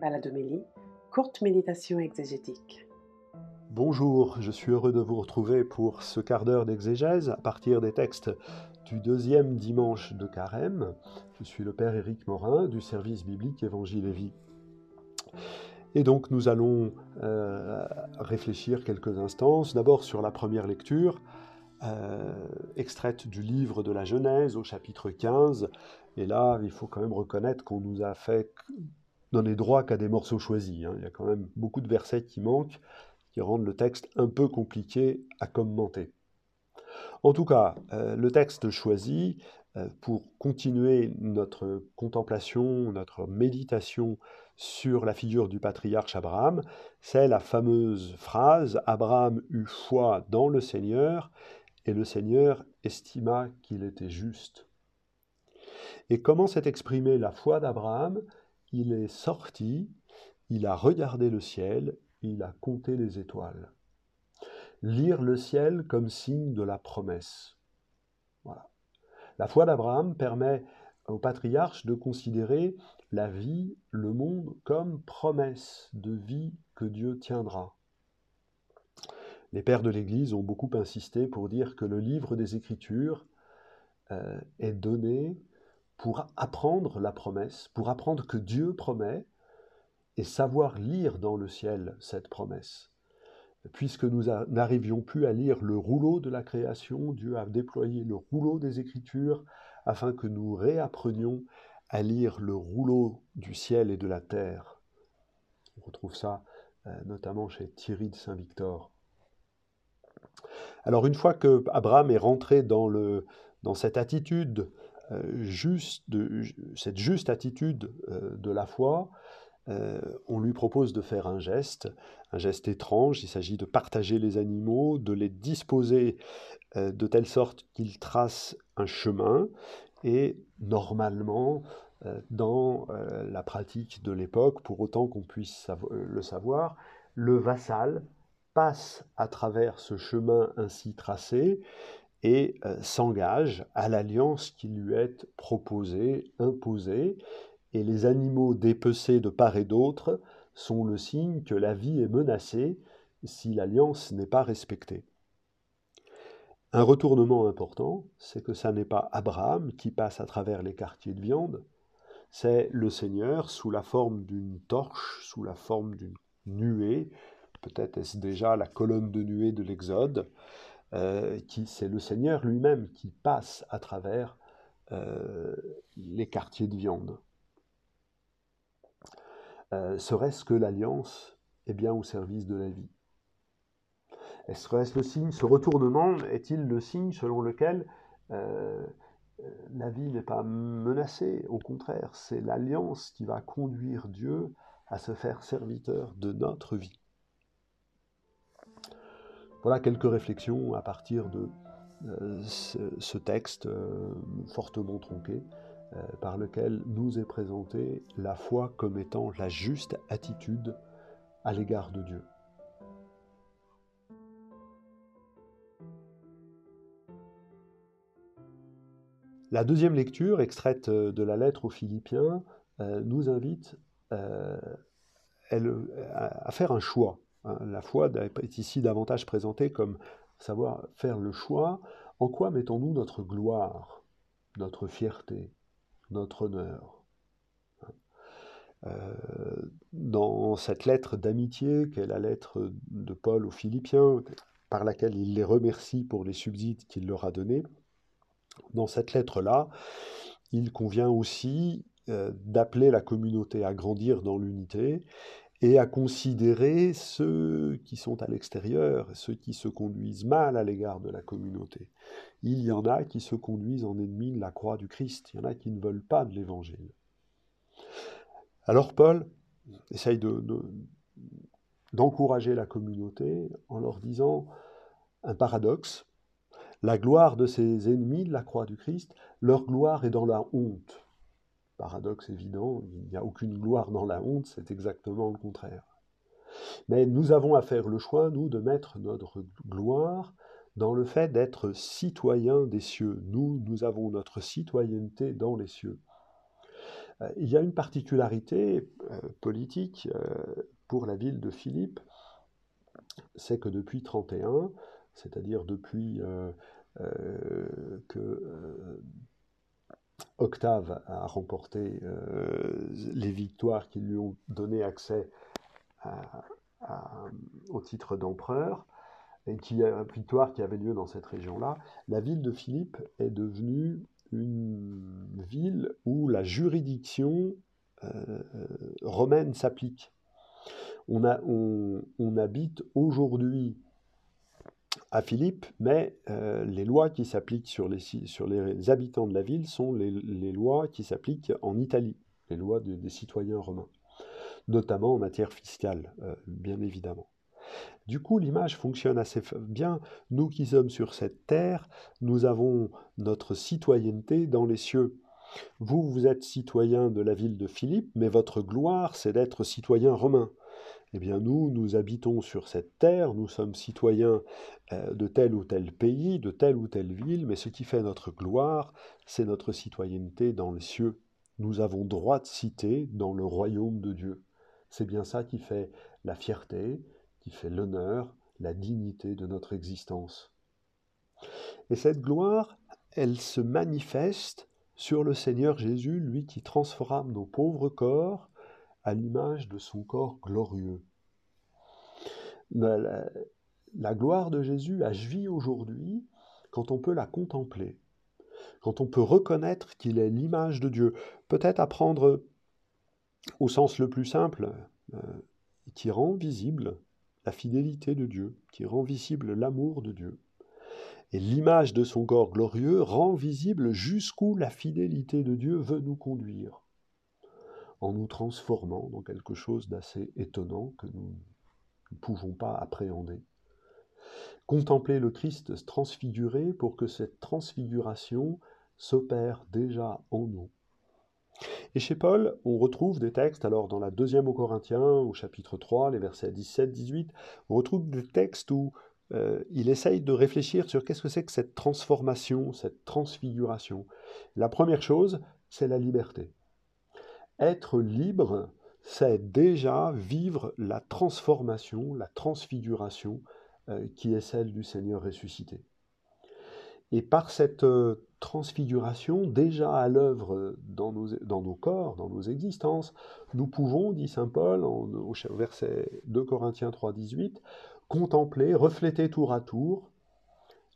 Baladomélie, courte méditation exégétique. Bonjour, je suis heureux de vous retrouver pour ce quart d'heure d'exégèse à partir des textes du deuxième dimanche de Carême. Je suis le Père Éric Morin du service biblique Évangile et Vie. Et donc nous allons euh, réfléchir quelques instants, d'abord sur la première lecture, euh, extraite du livre de la Genèse au chapitre 15. Et là, il faut quand même reconnaître qu'on nous a fait donner droit qu'à des morceaux choisis. Hein. Il y a quand même beaucoup de versets qui manquent, qui rendent le texte un peu compliqué à commenter. En tout cas, euh, le texte choisi euh, pour continuer notre contemplation, notre méditation sur la figure du patriarche Abraham, c'est la fameuse phrase Abraham eut foi dans le Seigneur et le Seigneur estima qu'il était juste. Et comment s'est exprimée la foi d'Abraham? Il est sorti, il a regardé le ciel, il a compté les étoiles. Lire le ciel comme signe de la promesse. Voilà. La foi d'Abraham permet au patriarche de considérer la vie, le monde, comme promesse de vie que Dieu tiendra. Les pères de l'Église ont beaucoup insisté pour dire que le livre des Écritures euh, est donné pour apprendre la promesse, pour apprendre que Dieu promet et savoir lire dans le ciel cette promesse. Puisque nous n'arrivions plus à lire le rouleau de la création, Dieu a déployé le rouleau des Écritures afin que nous réapprenions à lire le rouleau du ciel et de la terre. On retrouve ça euh, notamment chez Thierry de Saint-Victor. Alors une fois que Abraham est rentré dans, le, dans cette attitude juste, de, cette juste attitude euh, de la foi, euh, on lui propose de faire un geste, un geste étrange. Il s'agit de partager les animaux, de les disposer de telle sorte qu'ils tracent un chemin. Et normalement, dans la pratique de l'époque, pour autant qu'on puisse le savoir, le vassal passe à travers ce chemin ainsi tracé et euh, s'engage à l'alliance qui lui est proposée, imposée, et les animaux dépecés de part et d'autre sont le signe que la vie est menacée si l'alliance n'est pas respectée. Un retournement important, c'est que ça n'est pas Abraham qui passe à travers les quartiers de viande, c'est le Seigneur sous la forme d'une torche, sous la forme d'une nuée, peut-être est-ce déjà la colonne de nuée de l'Exode, qui c'est le Seigneur lui-même qui passe à travers euh, les quartiers de viande. Euh, serait-ce que l'alliance est bien au service de la vie? Est-ce le ce retournement est-il le signe selon lequel la vie n'est pas menacée? Au contraire, c'est l'alliance qui va conduire Dieu à se faire serviteur de notre vie. Voilà quelques réflexions à partir de euh, ce, texte euh, fortement tronqué euh, par lequel nous est présentée la foi comme étant la juste attitude à l'égard de Dieu. La deuxième lecture, extraite de la lettre aux Philippiens, nous invite à faire un choix la foi est ici davantage présentée comme savoir faire le choix. En quoi mettons-nous notre gloire, notre fierté, notre honneur? Hein. euh, Dans cette lettre d'amitié, qui est la lettre de Paul aux Philippiens, par laquelle il les remercie pour les subsides qu'il leur a donnés, dans cette lettre-là, il convient aussi euh, d'appeler la communauté à grandir dans l'unité et à considérer ceux qui sont à l'extérieur, ceux qui se conduisent mal à l'égard de la communauté. Il y en a qui se conduisent en ennemis de la croix du Christ, il y en a qui ne veulent pas de l'Évangile. Alors Paul essaye d'encourager la communauté en leur disant un paradoxe. La gloire de ces ennemis de la croix du Christ, leur gloire est dans la honte paradoxe évident, il n'y a aucune gloire dans la honte, c'est exactement le contraire. Mais nous avons à faire le choix, nous, de mettre notre gloire dans le fait d'être citoyens des cieux. Nous, nous avons notre citoyenneté dans les cieux. il y a une particularité politique pour la ville de Philippe, c'est que depuis 31, c'est-à-dire depuis que Octave a remporté les victoires qui lui ont donné accès au titre d'empereur, et qui a une victoire qui avait lieu dans cette région-là, la ville de Philippe est devenue une ville où la juridiction euh, romaine s'applique. On, habite aujourd'hui à Philippe, mais euh, les lois qui s'appliquent sur les, habitants de la ville sont les, lois qui s'appliquent en Italie, les lois des citoyens romains, notamment en matière fiscale, euh, bien évidemment. Du coup, l'image fonctionne assez bien. Nous qui sommes sur cette terre, nous avons notre citoyenneté dans les cieux. Vous, vous êtes citoyen de la ville de Philippe, mais votre gloire, c'est d'être citoyen romain. Eh bien, nous, nous habitons sur cette terre, nous sommes citoyens euh, de tel ou tel pays, de telle ou telle ville, mais ce qui fait notre gloire, c'est notre citoyenneté dans les cieux. Nous avons droit de citer dans le royaume de Dieu. C'est bien ça qui fait la fierté, qui fait l'honneur, la dignité de notre existence. Et cette gloire, elle se manifeste sur le Seigneur Jésus, lui qui transforme nos pauvres corps à l'image de son corps glorieux. La, gloire de Jésus agit aujourd'hui quand on peut la contempler, quand on peut reconnaître qu'il est l'image de Dieu, peut-être à prendre au sens le plus simple, euh, qui rend visible la fidélité de Dieu, qui rend visible l'amour de Dieu. Et l'image de son corps glorieux rend visible jusqu'où la fidélité de Dieu veut nous conduire, en nous transformant dans quelque chose d'assez étonnant que nous ne pouvons pas appréhender. Contempler le Christ transfiguré pour que cette transfiguration s'opère déjà en nous et chez Paul, on retrouve des textes, alors dans la deuxième aux Corinthiens, au chapitre 3, les versets 17-18, on retrouve des textes où euh, il essaye de réfléchir sur qu'est-ce que c'est que cette transformation, cette transfiguration. La première chose, c'est la liberté. Être libre, c'est déjà vivre la transformation, la transfiguration euh, qui est celle du Seigneur ressuscité. Et par cette euh, transfiguration, déjà à l'œuvre dans nos, corps, dans nos existences, nous pouvons, dit Saint Paul au verset 2 Corinthiens 3, 18, contempler, refléter tour à tour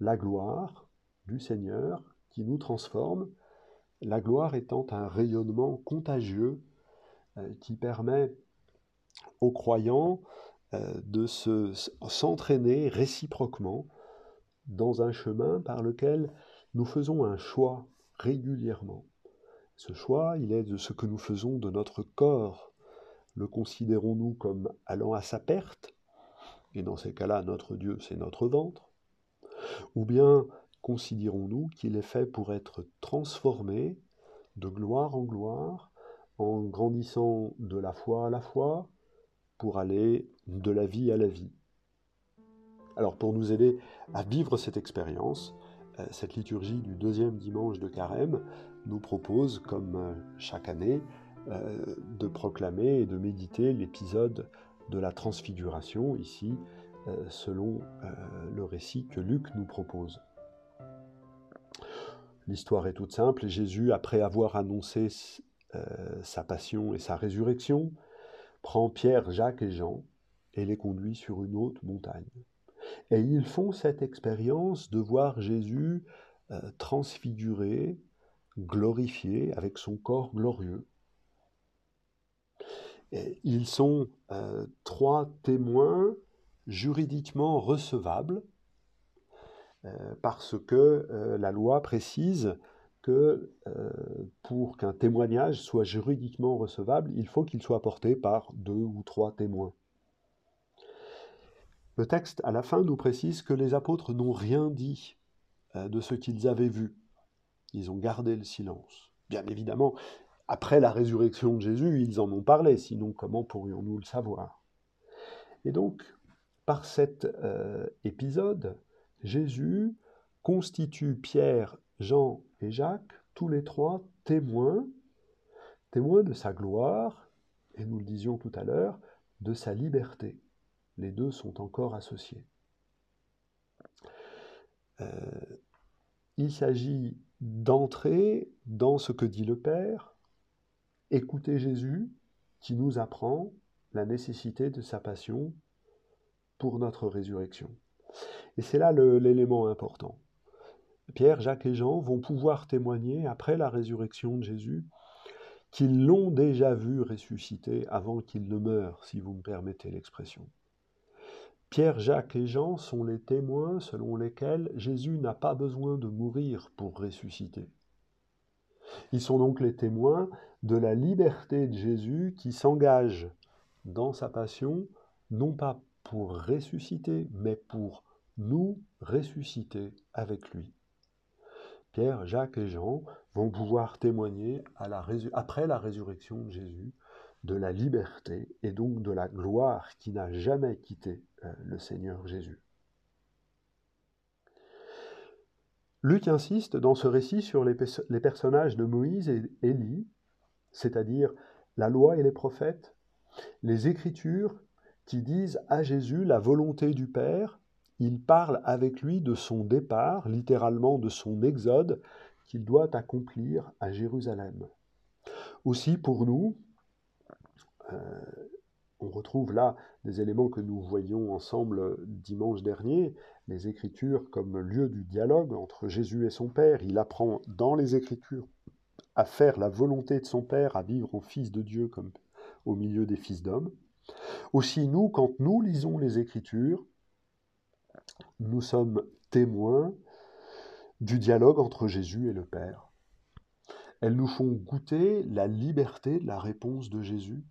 la gloire du Seigneur qui nous transforme, la gloire étant un rayonnement contagieux euh, qui permet aux croyants euh, de s'entraîner réciproquement dans un chemin par lequel nous faisons un choix régulièrement. Ce choix, il est de ce que nous faisons de notre corps. Le considérons-nous comme allant à sa perte Et dans ces cas-là, notre Dieu, c'est notre ventre. Ou bien considérons-nous qu'il est fait pour être transformé de gloire en gloire, en grandissant de la foi à la foi, pour aller de la vie à la vie alors pour nous aider à vivre cette expérience, euh, cette liturgie du deuxième dimanche de carême nous propose, comme euh, chaque année, euh, de proclamer et de méditer l'épisode de la transfiguration, ici, selon le récit que Luc nous propose. L'histoire est toute simple. Jésus, après avoir annoncé sa passion et sa résurrection, prend Pierre, Jacques et Jean et les conduit sur une haute montagne. Et ils font cette expérience de voir Jésus euh, transfiguré, glorifié, avec son corps glorieux. ils sont euh, trois témoins juridiquement recevables euh, parce que la loi précise que pour qu'un témoignage soit juridiquement recevable, il faut qu'il soit porté par deux ou trois témoins. Le texte, à la fin, nous précise que les apôtres n'ont rien dit euh, de ce qu'ils avaient vu. Ils ont gardé le silence. Bien évidemment, après la résurrection de Jésus, ils en ont parlé, sinon comment pourrions-nous le savoir? Et donc, par cet euh, épisode, Jésus constitue Pierre, Jean et Jacques, tous les trois témoins témoin de sa gloire, et nous le disions tout à l'heure, de sa liberté. Les deux sont encore associés. Euh, il s'agit d'entrer dans ce que dit le Père, écouter Jésus qui nous apprend la nécessité de sa passion pour notre résurrection. Et c'est là l'élément important. Pierre, Jacques et Jean vont pouvoir témoigner, après la résurrection de Jésus, qu'ils l'ont déjà vu ressusciter avant qu'il ne meure, si vous me permettez l'expression. Pierre, Jacques et Jean sont les témoins selon lesquels Jésus n'a pas besoin de mourir pour ressusciter. Ils sont donc les témoins de la liberté de Jésus qui s'engage dans sa passion, non pas pour ressusciter, mais pour nous ressusciter avec lui. Pierre, Jacques et Jean vont pouvoir témoigner après la résurrection de Jésus de la liberté et donc de la gloire qui n'a jamais quitté euh, le Seigneur Jésus. Luc insiste dans ce récit sur les, personnages de Moïse et Élie, c'est-à-dire la loi et les prophètes, les Écritures qui disent à Jésus la volonté du Père, il parle avec lui de son départ, littéralement de son exode, qu'il doit accomplir à Jérusalem. Aussi pour nous, euh, on retrouve là des éléments que nous voyions ensemble dimanche dernier, les Écritures comme lieu du dialogue entre Jésus et son Père. Il apprend dans les Écritures à faire la volonté de son Père, à vivre en fils de Dieu comme au milieu des fils d'hommes. Aussi nous, quand nous lisons les Écritures, nous sommes témoins du dialogue entre Jésus et le Père. Elles nous font goûter la liberté de la réponse de Jésus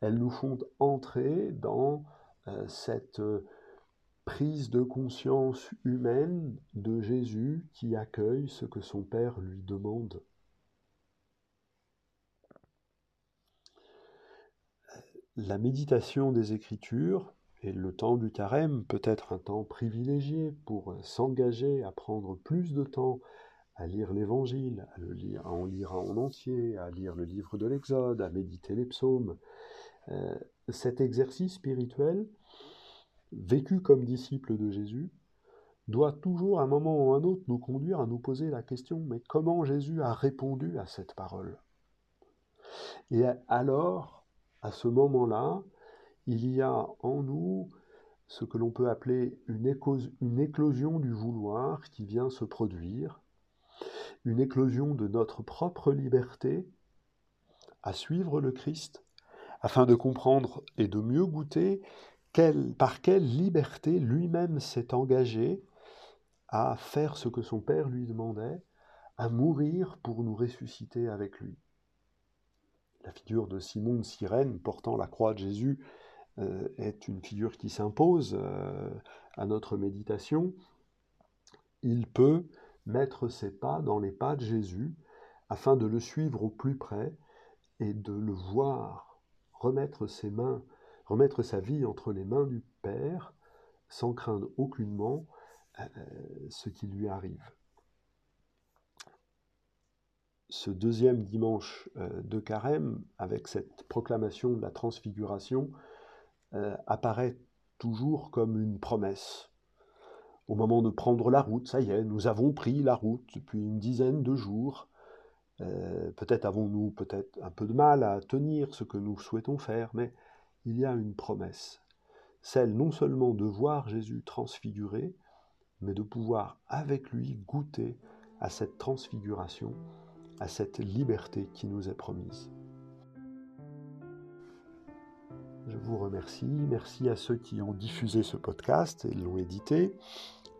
elles nous font entrer dans euh, cette euh, prise de conscience humaine de Jésus qui accueille ce que son Père lui demande. La méditation des Écritures et le temps du carême peut être un temps privilégié pour s'engager à prendre plus de temps à lire l'Évangile, à, le lire, en lire en entier, à lire le livre de l'Exode, à méditer les psaumes, euh, cet exercice spirituel, vécu comme disciple de Jésus, doit toujours, à un moment ou à un autre, nous conduire à nous poser la question, mais comment Jésus a répondu à cette parole? Et alors, à ce moment-là, il y a en nous ce que l'on peut appeler une, éclosion du vouloir qui vient se produire, une éclosion de notre propre liberté à suivre le Christ, afin de comprendre et de mieux goûter par quelle liberté lui-même s'est engagé à faire ce que son Père lui demandait, à mourir pour nous ressusciter avec lui. La figure de Simon de Cyrène portant la croix de Jésus est une figure qui s'impose euh, à notre méditation. Il peut mettre ses pas dans les pas de Jésus afin de le suivre au plus près et de le voir remettre ses mains, remettre sa vie entre les mains du Père, sans craindre aucunement euh, ce qui lui arrive. Ce deuxième dimanche euh, de carême, avec cette proclamation de la transfiguration, euh, apparaît toujours comme une promesse. Au moment de prendre la route, ça y est, nous avons pris la route depuis une dizaine de jours, euh, peut-être avons-nous peut-être un peu de mal à tenir ce que nous souhaitons faire, mais il y a une promesse, celle non seulement de voir Jésus transfiguré, mais de pouvoir avec lui goûter à cette transfiguration, à cette liberté qui nous est promise. Je vous remercie, merci à ceux qui ont diffusé ce podcast et l'ont édité,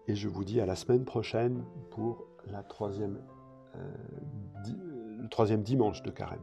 et je vous dis à la semaine prochaine pour euh, le troisième dimanche de carême.